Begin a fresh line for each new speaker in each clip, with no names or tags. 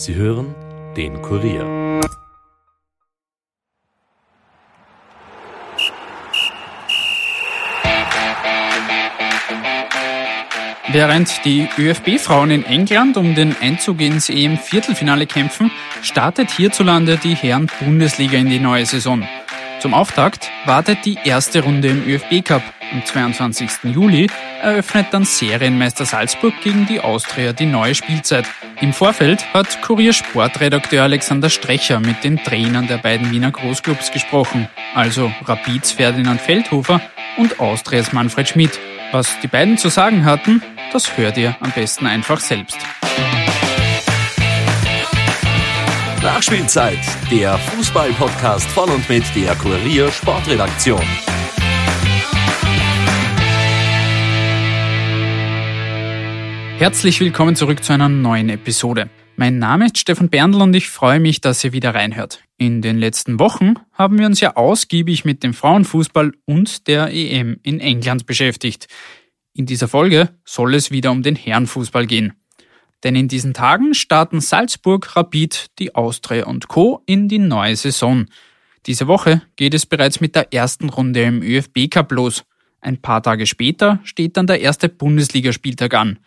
Sie hören den Kurier.
Während die ÖFB-Frauen in England um den Einzug ins EM-Viertelfinale kämpfen, startet hierzulande die Herren-Bundesliga in die neue Saison. Zum Auftakt wartet die erste Runde im ÖFB-Cup. Am 22. Juli eröffnet dann Serienmeister Salzburg gegen die Austria die neue Spielzeit. Im Vorfeld hat Kurier-Sportredakteur Alexander Strecher mit den Trainern der beiden Wiener Großclubs gesprochen, also Rapids Ferdinand Feldhofer und Austrias Manfred Schmidt. Was die beiden zu sagen hatten, das hört ihr am besten einfach selbst.
Nachspielzeit, der Fußball-Podcast von und mit der Kurier Sportredaktion.
Herzlich willkommen zurück zu einer neuen Episode. Mein Name ist Stefan Berndl und ich freue mich, dass ihr wieder reinhört. In den letzten Wochen haben wir uns ja ausgiebig mit dem Frauenfußball und der EM in England beschäftigt. In dieser Folge soll es wieder um den Herrenfußball gehen. Denn in diesen Tagen starten Salzburg, Rapid, die Austria und Co. in die neue Saison. Diese Woche geht es bereits mit der ersten Runde im ÖFB Cup los. Ein paar Tage später steht dann der erste Bundesligaspieltag an.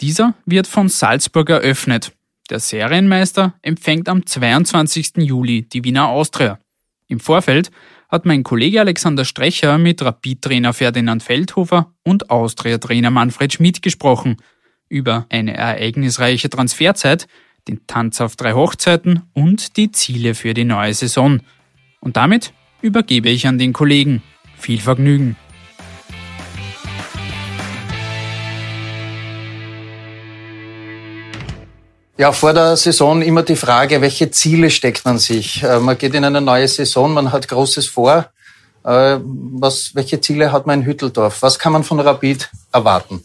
Dieser wird von Salzburg eröffnet. Der Serienmeister empfängt am 22. Juli die Wiener Austria. Im Vorfeld hat mein Kollege Alexander Strecher mit Rapid-Trainer Ferdinand Feldhofer und Austria-Trainer Manfred Schmidt gesprochen über eine ereignisreiche Transferzeit, den Tanz auf drei Hochzeiten und die Ziele für die neue Saison. Und damit übergebe ich an den Kollegen. Viel Vergnügen.
Ja, vor der Saison immer die Frage, welche Ziele steckt man sich? Äh, man geht in eine neue Saison, man hat Großes vor. Äh, was, welche Ziele hat man in Hütteldorf? Was kann man von Rapid erwarten?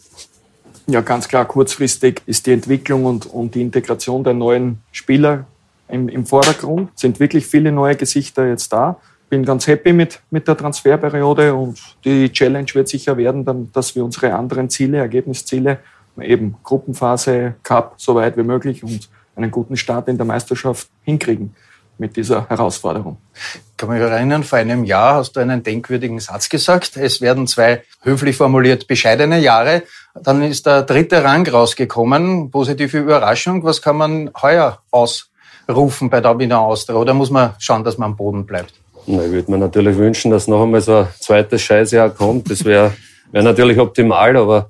Ja, ganz klar, kurzfristig ist die Entwicklung und, und die Integration der neuen Spieler im, im Vordergrund. Sind wirklich viele neue Gesichter jetzt da. Bin ganz happy mit, mit der Transferperiode und die Challenge wird sicher werden, dann, dass wir unsere anderen Ziele, Ergebnisziele eben Gruppenphase, Cup so weit wie möglich und einen guten Start in der Meisterschaft hinkriegen mit dieser Herausforderung.
Ich kann mich erinnern, vor einem Jahr hast du einen denkwürdigen Satz gesagt. Es werden zwei höflich formuliert bescheidene Jahre. Dann ist der dritte Rang rausgekommen. Positive Überraschung. Was kann man heuer ausrufen bei der Wiener Austria? Oder muss man schauen, dass man am Boden bleibt?
Na, ich würde mir natürlich wünschen, dass noch einmal so ein zweites Scheißjahr kommt. Das wäre wär natürlich optimal, aber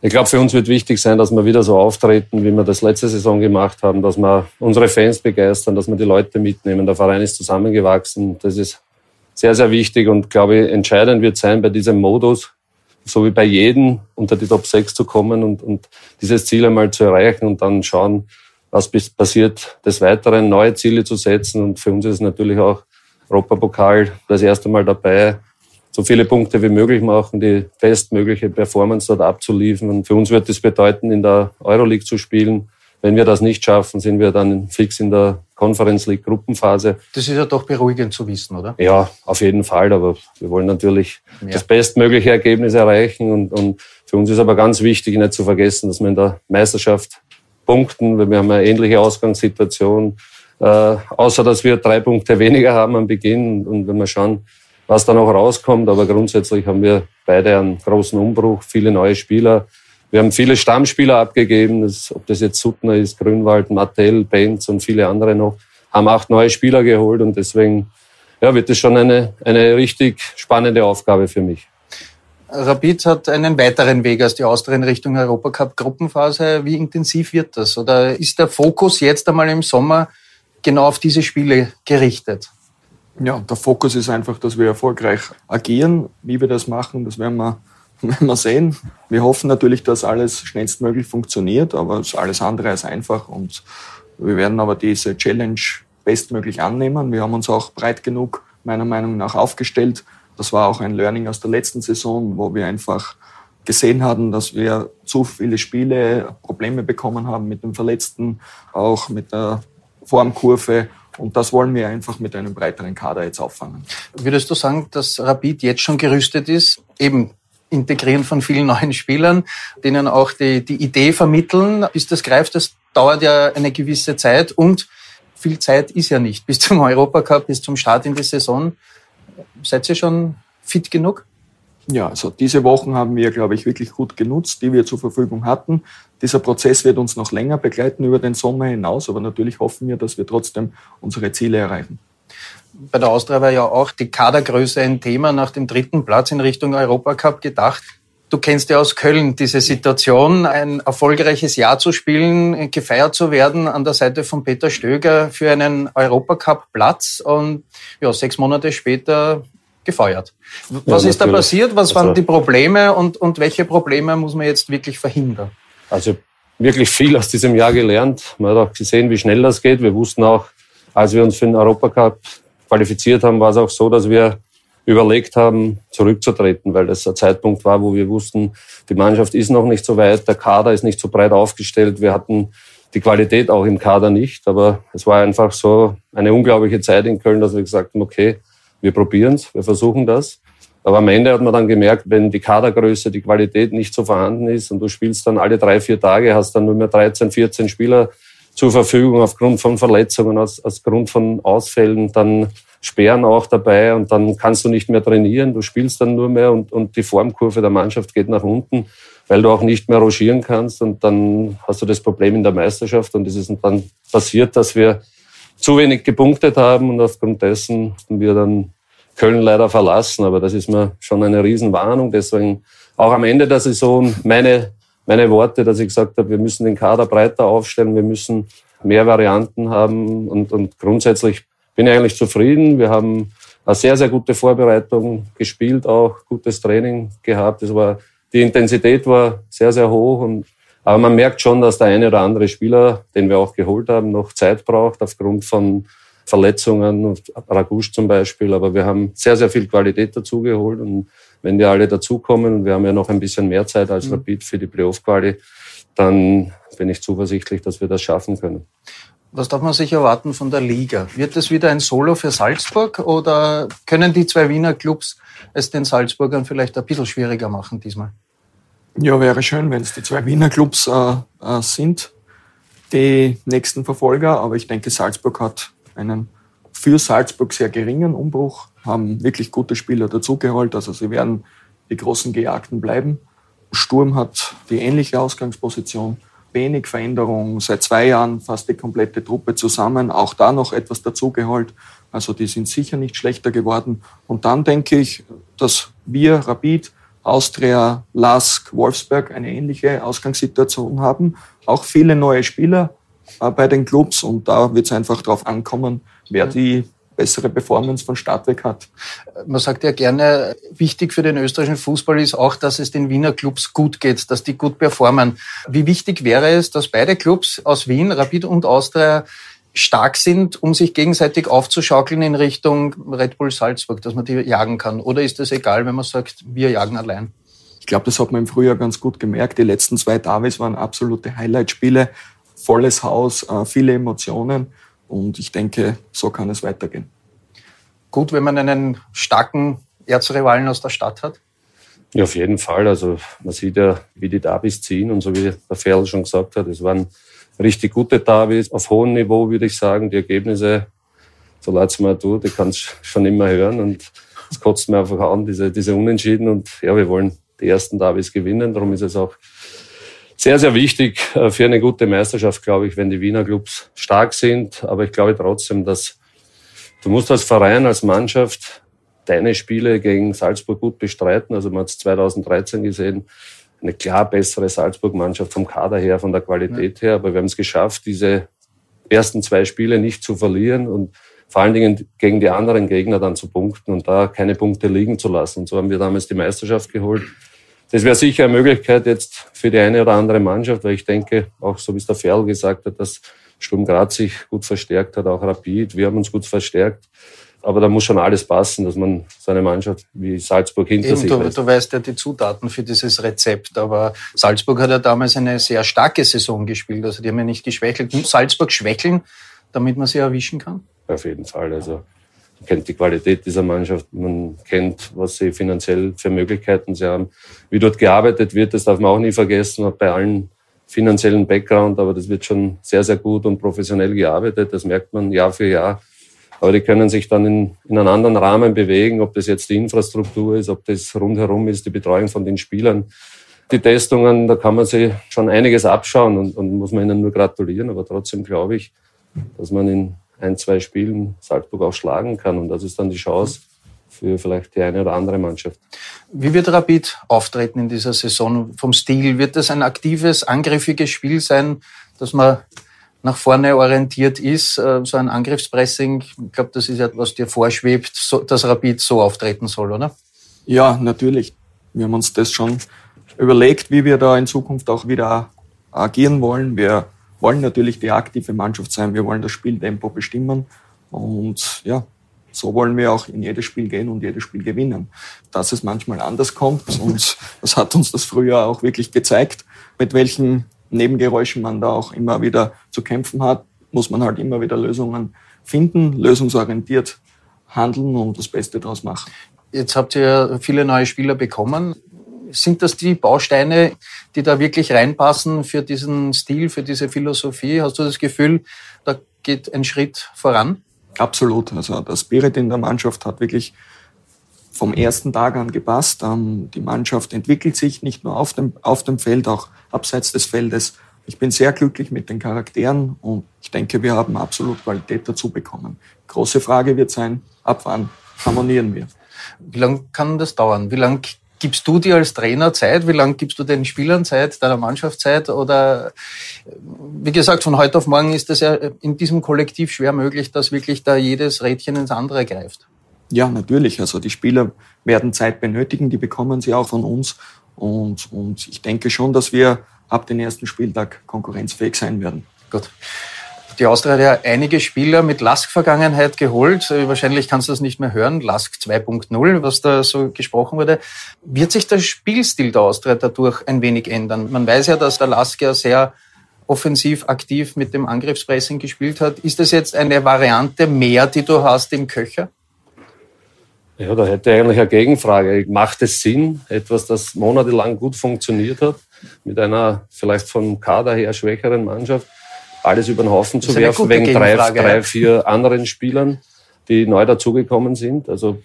ich glaube, für uns wird wichtig sein, dass wir wieder so auftreten, wie wir das letzte Saison gemacht haben, dass wir unsere Fans begeistern, dass wir die Leute mitnehmen. Der Verein ist zusammengewachsen. Das ist sehr, sehr wichtig und glaube ich, entscheidend wird sein, bei diesem Modus, so wie bei jedem, unter die Top 6 zu kommen und, und dieses Ziel einmal zu erreichen und dann schauen, was passiert, des Weiteren neue Ziele zu setzen. Und für uns ist natürlich auch Europapokal das erste Mal dabei so viele Punkte wie möglich machen, die bestmögliche Performance dort abzuliefern. Und für uns wird das bedeuten, in der Euroleague zu spielen. Wenn wir das nicht schaffen, sind wir dann fix in der Conference League Gruppenphase.
Das ist ja doch beruhigend zu wissen, oder?
Ja, auf jeden Fall. Aber wir wollen natürlich ja. das bestmögliche Ergebnis erreichen. Und, und für uns ist aber ganz wichtig, nicht zu vergessen, dass wir in der Meisterschaft punkten, weil wir haben eine ähnliche Ausgangssituation. Äh, außer dass wir drei Punkte weniger haben am Beginn. Und wenn wir schauen, was da noch rauskommt. Aber grundsätzlich haben wir beide einen großen Umbruch, viele neue Spieler. Wir haben viele Stammspieler abgegeben, das, ob das jetzt Suttner ist, Grünwald, Mattel, Benz und viele andere noch, haben acht neue Spieler geholt und deswegen ja, wird es schon eine, eine richtig spannende Aufgabe für mich.
Rapid hat einen weiteren Weg als die Austria in Richtung Europacup-Gruppenphase. Wie intensiv wird das? Oder ist der Fokus jetzt einmal im Sommer genau auf diese Spiele gerichtet?
Ja, der Fokus ist einfach, dass wir erfolgreich agieren. Wie wir das machen, das werden wir, werden wir sehen. Wir hoffen natürlich, dass alles schnellstmöglich funktioniert, aber es ist alles andere als einfach. Und wir werden aber diese Challenge bestmöglich annehmen. Wir haben uns auch breit genug, meiner Meinung nach, aufgestellt. Das war auch ein Learning aus der letzten Saison, wo wir einfach gesehen hatten, dass wir zu viele Spiele Probleme bekommen haben mit den Verletzten, auch mit der Formkurve und das wollen wir einfach mit einem breiteren Kader jetzt auffangen.
Würdest du sagen, dass Rapid jetzt schon gerüstet ist, eben Integrieren von vielen neuen Spielern, denen auch die, die Idee vermitteln, bis das greift, das dauert ja eine gewisse Zeit und viel Zeit ist ja nicht. Bis zum Europacup, bis zum Start in die Saison. Seid ihr schon fit genug?
Ja, also diese Wochen haben wir, glaube ich, wirklich gut genutzt, die wir zur Verfügung hatten. Dieser Prozess wird uns noch länger begleiten über den Sommer hinaus, aber natürlich hoffen wir, dass wir trotzdem unsere Ziele erreichen.
Bei der Austria war ja auch die Kadergröße ein Thema nach dem dritten Platz in Richtung Europacup gedacht. Du kennst ja aus Köln diese Situation, ein erfolgreiches Jahr zu spielen, gefeiert zu werden an der Seite von Peter Stöger für einen Europacup-Platz und ja, sechs Monate später gefeuert. Was ja, ist da passiert? Was waren also, die Probleme und, und welche Probleme muss man jetzt wirklich verhindern?
Also wirklich viel aus diesem Jahr gelernt. Man hat auch gesehen, wie schnell das geht. Wir wussten auch, als wir uns für den Europacup qualifiziert haben, war es auch so, dass wir überlegt haben, zurückzutreten, weil das ein Zeitpunkt war, wo wir wussten, die Mannschaft ist noch nicht so weit, der Kader ist nicht so breit aufgestellt. Wir hatten die Qualität auch im Kader nicht, aber es war einfach so eine unglaubliche Zeit in Köln, dass wir gesagt haben, okay, wir probieren es, wir versuchen das. Aber am Ende hat man dann gemerkt, wenn die Kadergröße, die Qualität nicht so vorhanden ist und du spielst dann alle drei, vier Tage, hast dann nur mehr 13, 14 Spieler zur Verfügung aufgrund von Verletzungen, aus, aus Grund von Ausfällen, dann Sperren auch dabei und dann kannst du nicht mehr trainieren, du spielst dann nur mehr und, und die Formkurve der Mannschaft geht nach unten, weil du auch nicht mehr rogieren kannst und dann hast du das Problem in der Meisterschaft und es ist dann passiert, dass wir zu wenig gepunktet haben und aufgrund dessen haben wir dann Köln leider verlassen. Aber das ist mir schon eine Riesenwarnung. Deswegen auch am Ende der Saison meine, meine Worte, dass ich gesagt habe, wir müssen den Kader breiter aufstellen, wir müssen mehr Varianten haben und, und grundsätzlich bin ich eigentlich zufrieden. Wir haben eine sehr, sehr gute Vorbereitung gespielt, auch gutes Training gehabt. Es war, die Intensität war sehr, sehr hoch und aber man merkt schon, dass der eine oder andere Spieler, den wir auch geholt haben, noch Zeit braucht aufgrund von Verletzungen, Ragusch zum Beispiel. Aber wir haben sehr, sehr viel Qualität dazugeholt. Und wenn die alle dazukommen, und wir haben ja noch ein bisschen mehr Zeit als mhm. Rapid für die Playoff-Quali, dann bin ich zuversichtlich, dass wir das schaffen können.
Was darf man sich erwarten von der Liga? Wird es wieder ein Solo für Salzburg oder können die zwei Wiener Clubs es den Salzburgern vielleicht ein bisschen schwieriger machen diesmal?
Ja, wäre schön, wenn es die zwei Wiener Clubs äh, äh, sind, die nächsten Verfolger. Aber ich denke, Salzburg hat einen für Salzburg sehr geringen Umbruch, haben wirklich gute Spieler dazugeholt. Also sie werden die großen Gejagten bleiben. Sturm hat die ähnliche Ausgangsposition. Wenig Veränderung, seit zwei Jahren fast die komplette Truppe zusammen, auch da noch etwas dazugeholt. Also die sind sicher nicht schlechter geworden. Und dann denke ich, dass wir, Rapid, Austria, Lask, Wolfsberg eine ähnliche Ausgangssituation haben. Auch viele neue Spieler äh, bei den Clubs und da wird es einfach darauf ankommen, wer die bessere Performance von Start weg hat.
Man sagt ja gerne, wichtig für den österreichischen Fußball ist auch, dass es den Wiener Clubs gut geht, dass die gut performen. Wie wichtig wäre es, dass beide Clubs aus Wien, Rapid und Austria, stark sind, um sich gegenseitig aufzuschaukeln in Richtung Red Bull Salzburg, dass man die jagen kann? Oder ist das egal, wenn man sagt, wir jagen allein?
Ich glaube, das hat man im Frühjahr ganz gut gemerkt. Die letzten zwei Davis waren absolute Highlight-Spiele, volles Haus, äh, viele Emotionen. Und ich denke, so kann es weitergehen.
Gut, wenn man einen starken Erzrivalen aus der Stadt hat?
Ja, auf jeden Fall. Also man sieht ja, wie die Davis ziehen und so wie der Ferl schon gesagt hat, es waren richtig gute Davis auf hohem Niveau, würde ich sagen. Die Ergebnisse, so leid es mir tut, die kannst du schon immer hören und es kotzt mir einfach an, diese, diese Unentschieden und ja, wir wollen die ersten Davis gewinnen. Darum ist es auch sehr, sehr wichtig äh, für eine gute Meisterschaft, glaube ich, wenn die Wiener Clubs stark sind. Aber ich glaube trotzdem, dass du musst als Verein, als Mannschaft deine Spiele gegen Salzburg gut bestreiten. Also man hat es 2013 gesehen, eine klar bessere Salzburg-Mannschaft vom Kader her, von der Qualität her. Aber wir haben es geschafft, diese ersten zwei Spiele nicht zu verlieren und vor allen Dingen gegen die anderen Gegner dann zu punkten und da keine Punkte liegen zu lassen. Und so haben wir damals die Meisterschaft geholt. Das wäre sicher eine Möglichkeit jetzt für die eine oder andere Mannschaft, weil ich denke, auch so wie es der Ferl gesagt hat, dass Sturm Graz sich gut verstärkt hat, auch Rapid. Wir haben uns gut verstärkt. Aber da muss schon alles passen, dass man seine Mannschaft wie Salzburg hinter Eben, sich
du, du weißt ja die Zutaten für dieses Rezept. Aber Salzburg hat ja damals eine sehr starke Saison gespielt. Also die haben ja nicht geschwächelt. Salzburg schwächeln, damit man sie erwischen kann?
Auf jeden Fall. Also Man kennt die Qualität dieser Mannschaft, man kennt, was sie finanziell für Möglichkeiten sie haben. Wie dort gearbeitet wird, das darf man auch nie vergessen, bei allen finanziellen Background, aber das wird schon sehr, sehr gut und professionell gearbeitet. Das merkt man Jahr für Jahr. Aber die können sich dann in, in einen anderen Rahmen bewegen, ob das jetzt die Infrastruktur ist, ob das rundherum ist, die Betreuung von den Spielern. Die Testungen, da kann man sich schon einiges abschauen und, und muss man ihnen nur gratulieren. Aber trotzdem glaube ich, dass man in ein, zwei Spielen Salzburg auch schlagen kann. Und das ist dann die Chance, für vielleicht die eine oder andere Mannschaft.
Wie wird Rapid auftreten in dieser Saison vom Stil? Wird das ein aktives, angriffiges Spiel sein, dass man nach vorne orientiert ist, äh, so ein Angriffspressing? Ich glaube, das ist ja, was dir vorschwebt, dass Rapid so auftreten soll, oder?
Ja, natürlich. Wir haben uns das schon überlegt, wie wir da in Zukunft auch wieder agieren wollen. Wir wollen natürlich die aktive Mannschaft sein. Wir wollen das Spieltempo bestimmen. Und ja, so wollen wir auch in jedes Spiel gehen und jedes Spiel gewinnen. Dass es manchmal anders kommt und das hat uns das früher auch wirklich gezeigt, mit welchen Nebengeräuschen man da auch immer wieder zu kämpfen hat, muss man halt immer wieder Lösungen finden, lösungsorientiert handeln und das Beste daraus machen.
Jetzt habt ihr viele neue Spieler bekommen. Sind das die Bausteine, die da wirklich reinpassen für diesen Stil, für diese Philosophie? Hast du das Gefühl, da geht ein Schritt voran?
Absolut. Also der Spirit in der Mannschaft hat wirklich vom ersten Tag an gepasst. Ähm, die Mannschaft entwickelt sich nicht nur auf dem, auf dem Feld, auch abseits des Feldes. Ich bin sehr glücklich mit den Charakteren und ich denke, wir haben absolut Qualität dazu bekommen. Große Frage wird sein, ab wann harmonieren wir?
Wie lange kann das dauern? Wie lange gibst du dir als Trainer Zeit? Wie lange gibst du den Spielern Zeit, deiner Mannschaft Zeit? Oder wie gesagt, von heute auf morgen ist es ja in diesem Kollektiv schwer möglich, dass wirklich da jedes Rädchen ins andere greift.
Ja, natürlich. Also die Spieler werden Zeit benötigen, die bekommen sie auch von uns. Und, und ich denke schon, dass wir ab dem ersten Spieltag konkurrenzfähig sein werden.
Gut. Die Austria hat ja einige Spieler mit Lask-Vergangenheit geholt. Äh, wahrscheinlich kannst du das nicht mehr hören. Lask 2.0, was da so gesprochen wurde. Wird sich der Spielstil der Austria dadurch ein wenig ändern? Man weiß ja, dass der Lask ja sehr offensiv aktiv mit dem Angriffspressing gespielt hat. Ist das jetzt eine Variante mehr, die du hast im Köcher?
Ja, da hätte ich eigentlich eine Gegenfrage. Macht es Sinn, etwas, das monatelang gut funktioniert hat, mit einer vielleicht vom Kader her schwächeren Mannschaft, alles über den Haufen zu werfen, wegen drei, drei, vier anderen Spielern, die neu dazugekommen sind. Also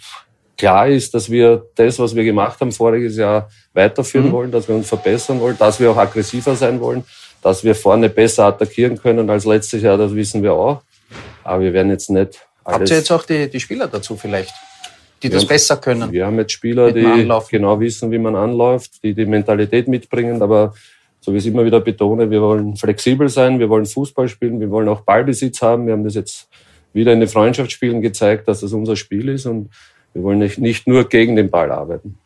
klar ist, dass wir das, was wir gemacht haben voriges Jahr, weiterführen mhm. wollen, dass wir uns verbessern wollen, dass wir auch aggressiver sein wollen, dass wir vorne besser attackieren können als letztes Jahr, das wissen wir auch. Aber wir werden jetzt nicht
alles... Habt ihr jetzt auch die, die Spieler dazu vielleicht? Die das
haben,
besser können.
Wir haben jetzt Spieler, die genau wissen, wie man anläuft, die die Mentalität mitbringen, aber so wie ich es immer wieder betone, wir wollen flexibel sein, wir wollen Fußball spielen, wir wollen auch Ballbesitz haben. Wir haben das jetzt wieder in den Freundschaftsspielen gezeigt, dass das unser Spiel ist und wir wollen nicht, nicht nur gegen den Ball arbeiten.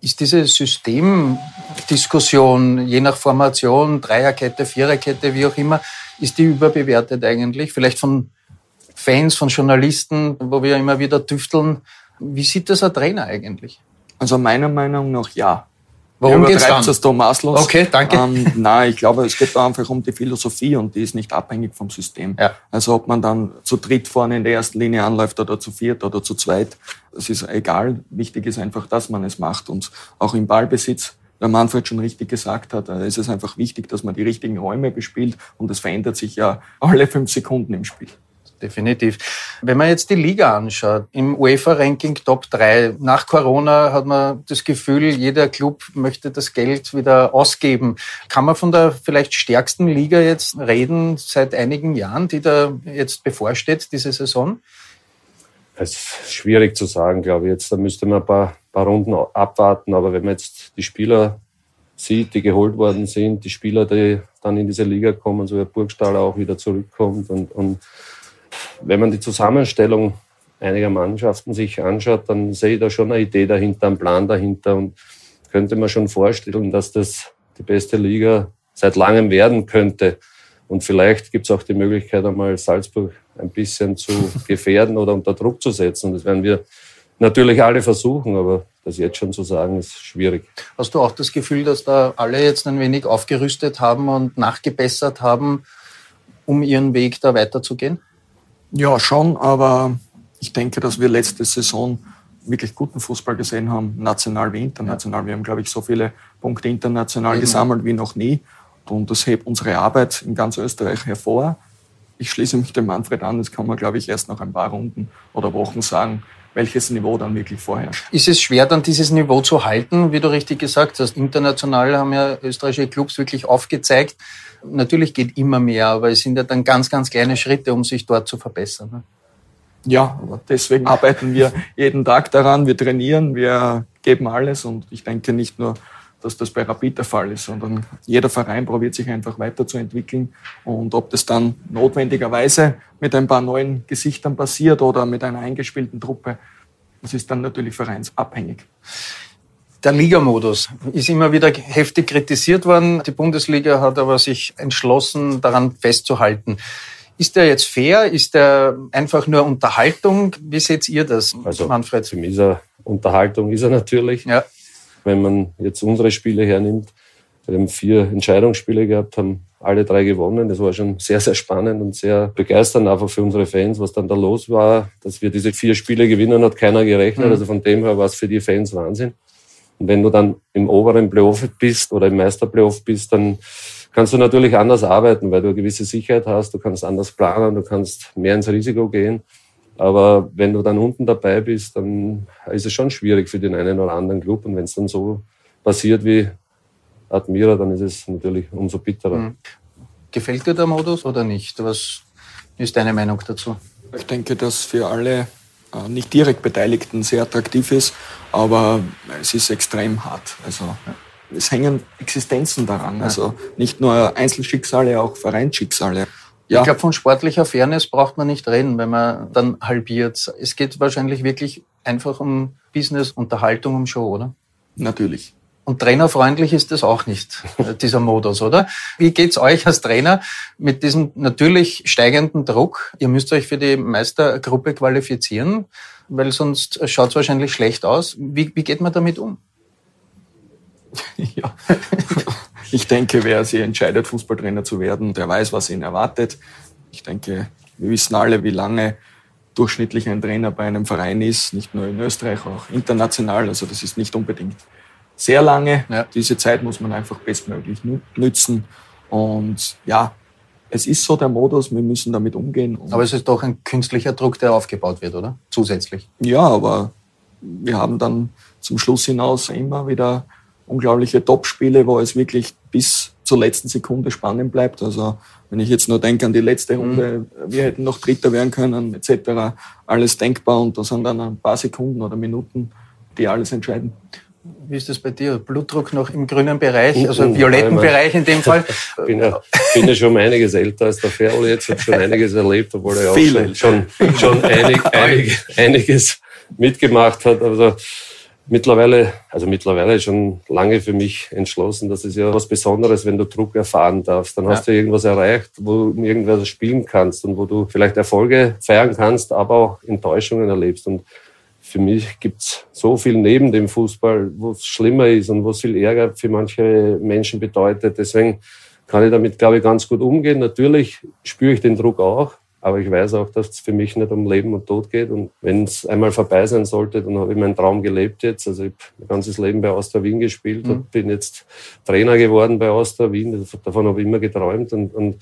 Ist diese Systemdiskussion, je nach Formation, Dreierkette, Viererkette, wie auch immer, ist die überbewertet eigentlich? Vielleicht von Fans, von Journalisten, wo wir immer wieder tüfteln. Wie sieht das ein Trainer eigentlich?
Also meiner Meinung nach ja.
Warum geht's dann?
das da maßlos.
Okay, danke.
Ähm, nein, ich glaube, es geht da einfach um die Philosophie und die ist nicht abhängig vom System.
Ja.
Also ob man dann zu dritt vorne in der ersten Linie anläuft oder zu viert oder zu zweit, das ist egal. Wichtig ist einfach, dass man es macht und auch im Ballbesitz der Manfred schon richtig gesagt hat, ist es einfach wichtig, dass man die richtigen Räume bespielt und es verändert sich ja alle fünf Sekunden im Spiel
definitiv. Wenn man jetzt die Liga anschaut, im UEFA-Ranking Top 3, nach Corona hat man das Gefühl, jeder Club möchte das Geld wieder ausgeben. Kann man von der vielleicht stärksten Liga jetzt reden seit einigen Jahren, die da jetzt bevorsteht, diese Saison?
Es ist schwierig zu sagen, glaube ich. Jetzt da müsste man ein paar, paar Runden abwarten. Aber wenn man jetzt die Spieler sieht, die geholt worden sind, die Spieler, die dann in diese Liga kommen, so wie Burgstaller auch wieder zurückkommt und, und wenn man die Zusammenstellung einiger Mannschaften sich anschaut, dann sehe ich da schon eine Idee dahinter, einen Plan dahinter und könnte man schon vorstellen, dass das die beste Liga seit langem werden könnte. Und vielleicht gibt es auch die Möglichkeit, einmal Salzburg ein bisschen zu gefährden oder unter Druck zu setzen. Das werden wir natürlich alle versuchen, aber das jetzt schon zu sagen, ist schwierig.
Hast du auch das Gefühl, dass da alle jetzt ein wenig aufgerüstet haben und nachgebessert haben, um ihren Weg da weiterzugehen?
Ja, schon, aber Ich denke, dass wir letzte Saison wirklich guten Fußball gesehen haben, national wie international. Wir haben, glaube ich, so viele Punkte international Eben. gesammelt wie noch nie. Und das hebt unsere Arbeit in ganz Österreich hervor. Ich schließe mich dem Manfred an, das kann man, glaube ich, erst nach ein paar Runden oder Wochen sagen, welches Niveau dann wirklich vorherrscht.
Ist es schwer, dann dieses Niveau zu halten, wie du richtig gesagt hast? International haben ja österreichische Clubs wirklich aufgezeigt. Natürlich geht immer mehr, aber es sind ja dann ganz, ganz kleine Schritte, um sich dort zu verbessern. Ne?
Ja, aber deswegen arbeiten wir jeden Tag daran. Wir trainieren, wir geben alles und ich denke nicht nur, dass das bei Rapid der Fall ist, sondern jeder Verein probiert sich einfach weiterzuentwickeln und ob das dann notwendigerweise mit ein paar neuen Gesichtern passiert oder mit einer eingespielten Truppe, das ist dann natürlich vereinsabhängig.
Der Ligamodus ist immer wieder heftig kritisiert worden. Die Bundesliga hat aber sich entschlossen, daran festzuhalten. Ist der jetzt fair? Ist der einfach nur Unterhaltung? Wie seht ihr das,
also, Manfred? Für mich ist er Unterhaltung ist er natürlich. Ja. Wenn man jetzt unsere Spiele hernimmt, wir haben vier Entscheidungsspiele gehabt, haben alle drei gewonnen. Das war schon sehr, sehr spannend und sehr begeisternd einfach für unsere Fans, was dann da los war. Dass wir diese vier Spiele gewinnen, hat keiner gerechnet. Mhm. Also von dem her war es für die Fans Wahnsinn. Und wenn du dann im oberen Playoff bist oder im Meisterplayoff bist, dann kannst du natürlich anders arbeiten, weil du eine gewisse Sicherheit hast, du kannst anders planen, du kannst mehr ins Risiko gehen. Aber wenn du dann unten dabei bist, dann ist es schon schwierig für den einen oder anderen Club. Und wenn es dann so passiert wie Admira, dann ist es natürlich umso bitterer. Mhm.
Gefällt dir der Modus oder nicht? Was ist deine Meinung dazu?
Ich denke, dass für alle äh, nicht direkt Beteiligten sehr attraktiv ist, aber es ist extrem hart. Also es hängen Existenzen daran. Ja. Also nicht nur Einzelschicksale, auch Vereinsschicksale.
Ja. Ich glaube, von sportlicher Fairness braucht man nicht reden, wenn man dann halbiert. Es geht wahrscheinlich wirklich einfach um Business, Unterhaltung, um Show, oder?
Natürlich.
Und trainerfreundlich ist das auch nicht, dieser Modus, oder? Wie geht's euch als Trainer mit diesem natürlich steigenden Druck? Ihr müsst euch für die Meistergruppe qualifizieren, weil sonst schaut's wahrscheinlich schlecht aus. Wie, wie geht man damit um?
ja. Ich denke, wer sich entscheidet, Fußballtrainer zu werden, der weiß, was ihn erwartet. Ich denke, wir wissen alle, wie lange durchschnittlich ein Trainer bei einem Verein ist, nicht nur in Österreich, auch international. Also das ist nicht unbedingt sehr lange. Ja. Diese Zeit muss man einfach bestmöglich nützen. Und ja, es ist so der Modus, wir müssen damit umgehen.
Aber es ist doch ein künstlicher Druck, der aufgebaut wird, oder? Zusätzlich.
Ja, aber wir haben dann zum Schluss hinaus immer wieder unglaubliche Topspiele, wo es wirklich bis zur letzten Sekunde spannend bleibt. Also wenn ich jetzt nur denke an die letzte Runde, mhm. wir hätten noch Dritter werden können, etc. Alles denkbar und da sind dann ein paar Sekunden oder Minuten, die alles entscheiden.
Wie ist das bei dir? Blutdruck noch im grünen Bereich, uh, also violetten uh, Bereich in dem Fall?
Ich bin ja, bin ja schon einiges älter als der Ferl jetzt, habe schon einiges erlebt, obwohl er auch schon, schon einig, einig, einiges mitgemacht hat. Also mittlerweile, also mittlerweile schon lange für mich entschlossen, dass es ja was Besonderes, wenn du Druck erfahren darfst. Dann hast ja. du irgendwas erreicht, wo du irgendwas spielen kannst und wo du vielleicht Erfolge feiern kannst, aber auch Enttäuschungen erlebst. Und für mich gibt's so viel neben dem Fußball, wo es schlimmer ist und wo es viel Ärger für manche Menschen bedeutet. Deswegen kann ich damit, glaube ich, ganz gut umgehen. Natürlich spüre ich den Druck auch, aber ich weiß auch, dass es für mich nicht um Leben und Tod geht. Und wenn es einmal vorbei sein sollte, dann habe ich meinen Traum gelebt jetzt. Also ich habe mein ganzes Leben bei Austria Wien gespielt mhm. und bin jetzt Trainer geworden bei Austria Wien. Davon habe ich immer geträumt. Und, und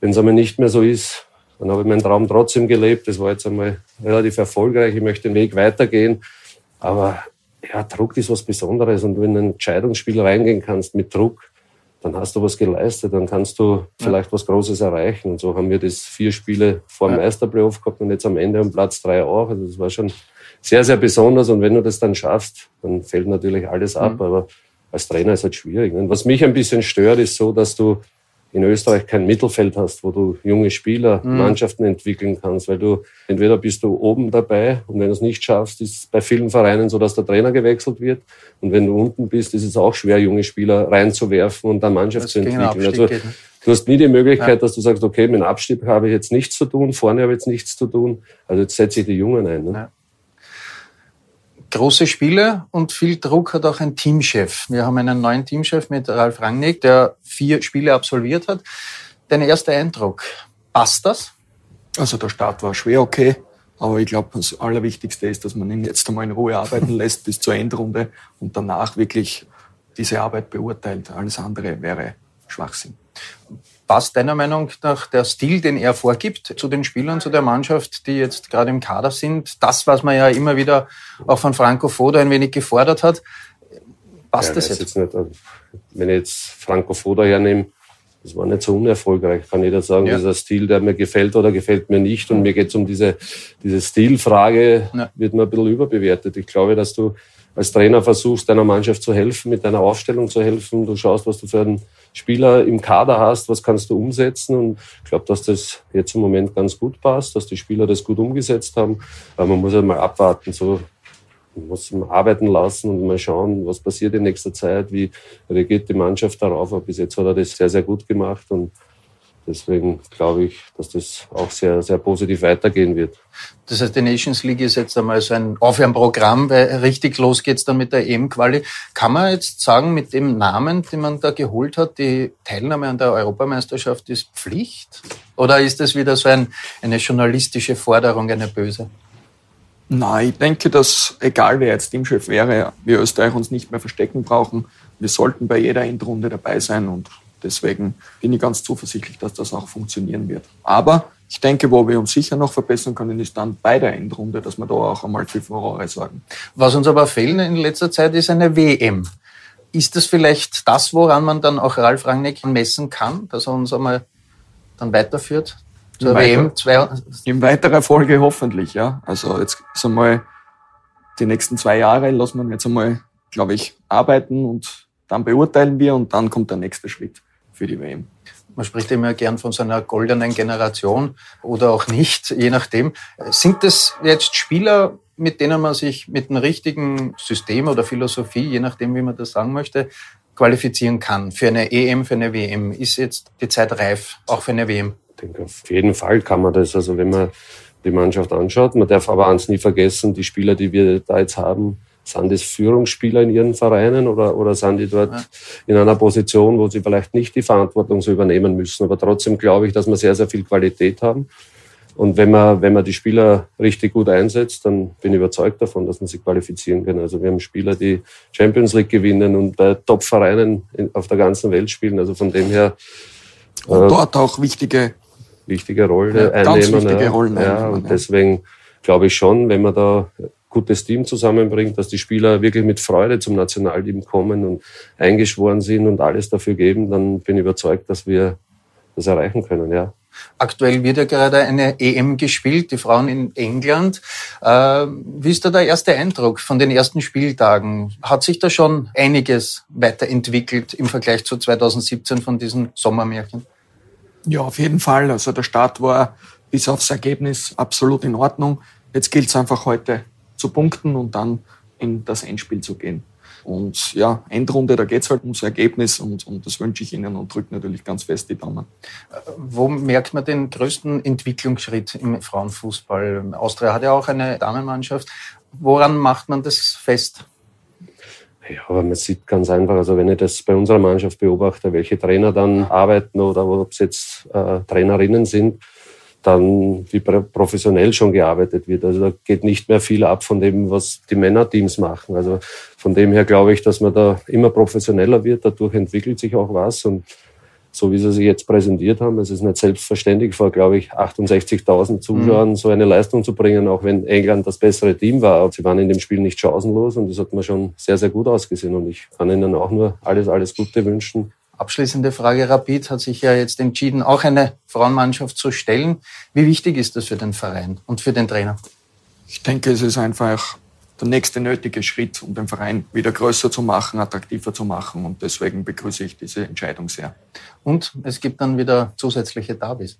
wenn es einmal nicht mehr so ist, dann habe ich meinen Traum trotzdem gelebt. Das war jetzt einmal relativ erfolgreich. Ich möchte den Weg weitergehen. Aber ja, Druck ist was Besonderes. Und wenn du in ein Entscheidungsspiel reingehen kannst mit Druck, dann hast du was geleistet, dann kannst du vielleicht was Großes erreichen. Und so haben wir das vier Spiele vor dem ja. Meisterplayoff gehabt und jetzt am Ende um Platz drei auch. Also das war schon sehr, sehr besonders. Und wenn du das dann schaffst, dann fällt natürlich alles ab. Mhm. Aber als Trainer ist es halt schwierig. Und was mich ein bisschen stört, ist so, dass du in Österreich kein Mittelfeld hast, wo du junge Spieler, mhm. Mannschaften entwickeln kannst, weil du entweder bist du oben dabei und wenn du es nicht schaffst, ist es bei vielen Vereinen so, dass der Trainer gewechselt wird und wenn du unten bist, ist es auch schwer, junge Spieler reinzuwerfen und dann Mannschaft das zu entwickeln. Also, ne? du hast nie die Möglichkeit, ja. dass du sagst, okay, mit dem Abstieg habe ich jetzt nichts zu tun, vorne habe ich jetzt nichts zu tun, also jetzt setze ich die Jungen ein. Ne? Ja
große Spiele und viel Druck hat auch ein Teamchef. Wir haben einen neuen Teamchef mit Ralf Rangnick, der vier Spiele absolviert hat. Dein erster Eindruck, passt das?
Also der Start war schwer okay, Aber ich glaube, das Allerwichtigste ist, dass man ihn jetzt einmal in Ruhe arbeiten lässt bis zur Endrunde und danach wirklich diese Arbeit beurteilt. Alles andere wäre Schwachsinn.
Passt deiner Meinung nach der Stil, den er vorgibt, zu den Spielern, zu der Mannschaft, die jetzt gerade im Kader sind? Das, was man ja immer wieder auch von Franco Foda ein wenig gefordert hat. Passt ja, das jetzt? jetzt nicht,
also, wenn ich jetzt Franco Foda hernehme, das war nicht so unerfolgreich. Kann jeder sagen, ja. dieser Stil, der mir gefällt oder gefällt mir nicht. Und mir geht es um diese, diese Stilfrage, ja. wird mir ein bisschen überbewertet. Ich glaube, dass du als Trainer versuchst, deiner Mannschaft zu helfen, mit deiner Aufstellung zu helfen. Du schaust, was du für einen Spieler im Kader hast, was kannst du umsetzen. Und ich glaube, dass das jetzt im Moment ganz gut passt, dass die Spieler das gut umgesetzt haben. Aber man muss halt mal abwarten. So man muss ihn arbeiten lassen und mal schauen, was passiert in nächster Zeit, wie reagiert die Mannschaft darauf. Aber bis jetzt hat er das sehr, sehr gut gemacht und deswegen glaube ich, dass das auch sehr, sehr positiv weitergehen wird.
Das heißt, die Nations League ist jetzt einmal so ein Aufwärmprogramm, weil richtig los geht's dann mit der EM-Quali. Kann man jetzt sagen, mit dem Namen, den man da geholt hat, die Teilnahme an der Europameisterschaft ist Pflicht? Oder ist das wieder so ein, eine journalistische Forderung, eine böse?
Nein, ich denke, dass egal wer jetzt Teamchef wäre, wir Österreich uns nicht mehr verstecken brauchen. Wir sollten bei jeder Endrunde dabei sein und deswegen bin ich ganz zuversichtlich, dass das auch funktionieren wird. Aber ich denke, wo wir uns sicher noch verbessern können, ist dann bei der Endrunde, dass wir da auch einmal für Furore sorgen.
Was uns aber fehlt in letzter Zeit ist eine WM. Ist das vielleicht das, woran man dann auch Ralf Rangnick messen kann, dass er uns einmal dann weiterführt?
zur WM. Zwei, in weiterer Folge hoffentlich, ja. Also jetzt ist einmal die nächsten zwei Jahre lassen wir jetzt einmal, glaube ich, arbeiten und dann beurteilen wir und dann kommt der nächste Schritt für die WM.
Man spricht immer gern von so einer goldenen Generation oder auch nicht, je nachdem. Sind das jetzt Spieler, mit denen man sich mit einem richtigen System oder Philosophie, je nachdem, wie man das sagen möchte, qualifizieren kann für eine EM, für eine WM? Ist jetzt die Zeit reif, auch für eine WM?
denke, auf jeden Fall kann man das. Also wenn man die Mannschaft anschaut, man darf aber eins nie vergessen, die Spieler, die wir da jetzt haben, sind das Führungsspieler in ihren Vereinen oder, oder sind die dort ja. in einer Position, wo sie vielleicht nicht die Verantwortung so übernehmen müssen? Aber trotzdem glaube ich, dass wir sehr, sehr viel Qualität haben. Und wenn man, wenn man die Spieler richtig gut einsetzt, dann bin ich überzeugt davon, dass man sich qualifizieren kann. Also wir haben Spieler, die Champions League gewinnen und bei Top-Vereinen auf der ganzen Welt spielen. Also von dem her.
Und dort auch wichtige
wichtige Rolle ja, einnehmen. Ganz wichtige Rollen ja, einnehmen, und deswegen glaube ich schon, wenn man da gutes Team zusammenbringt, dass die Spieler wirklich mit Freude zum Nationalteam kommen und eingeschworen sind und alles dafür geben, dann bin ich überzeugt, dass wir das erreichen können, ja.
Aktuell wird ja gerade eine EM gespielt, die Frauen in England. Äh, wie ist da der erste Eindruck von den ersten Spieltagen? Hat sich da schon einiges weiterentwickelt im Vergleich zu 2017 von diesen Sommermärchen?
Ja, auf jeden Fall. Also der Start war bis aufs Ergebnis absolut in Ordnung. Jetzt gilt es einfach heute zu punkten und dann in das Endspiel zu gehen. Und ja, Endrunde, da geht es halt ums Ergebnis und, und das wünsche ich Ihnen und drücke natürlich ganz fest die Daumen.
Wo merkt man den größten Entwicklungsschritt im Frauenfußball? Austria hat ja auch eine Damenmannschaft. Woran macht man das fest?
Ja, aber man sieht ganz einfach, also wenn ich das bei unserer Mannschaft beobachte, welche Trainer dann arbeiten oder ob es jetzt äh, Trainerinnen sind, dann wie professionell schon gearbeitet wird. Also da geht nicht mehr viel ab von dem, was die Männerteams machen. Also von dem her glaube ich, dass man da immer professioneller wird. Dadurch entwickelt sich auch was und so wie sie sich jetzt präsentiert haben. Es ist nicht selbstverständlich vor, glaube ich, 68.000 Zuschauern mhm. so eine Leistung zu bringen, auch wenn England das bessere Team war. Sie waren in dem Spiel nicht chancenlos und das hat mir schon sehr, sehr gut ausgesehen. Und ich kann ihnen auch nur alles, alles Gute wünschen.
Abschließende Frage. Rapid hat sich ja jetzt entschieden, auch eine Frauenmannschaft zu stellen. Wie wichtig ist das für den Verein und für den Trainer?
Ich denke, es ist einfach der nächste nötige Schritt, um den Verein wieder größer zu machen, attraktiver zu machen. Und deswegen begrüße ich diese Entscheidung sehr.
Und es gibt dann wieder zusätzliche Davis.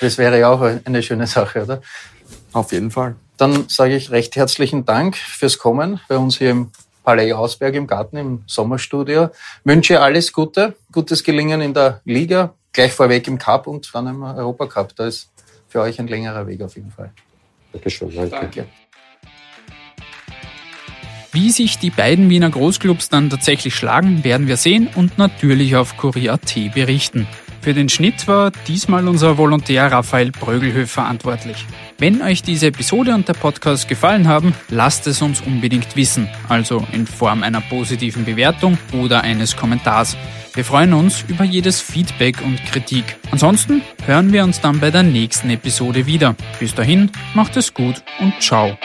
Das wäre ja auch eine schöne Sache, oder?
Auf jeden Fall.
Dann sage ich recht herzlichen Dank fürs Kommen bei uns hier im Palais Ausberg im Garten im Sommerstudio. Wünsche alles Gute, gutes Gelingen in der Liga, gleich vorweg im Cup und dann im Europacup. Da ist für euch ein längerer Weg auf jeden Fall.
Dankeschön, danke. danke.
Wie sich die beiden Wiener Großclubs dann tatsächlich schlagen, werden wir sehen und natürlich auf Kurier.at berichten. Für den Schnitt war diesmal unser Volontär Raphael Brögelhöf verantwortlich. Wenn euch diese Episode und der Podcast gefallen haben, lasst es uns unbedingt wissen, also in Form einer positiven Bewertung oder eines Kommentars. Wir freuen uns über jedes Feedback und Kritik. Ansonsten hören wir uns dann bei der nächsten Episode wieder. Bis dahin, macht es gut und ciao.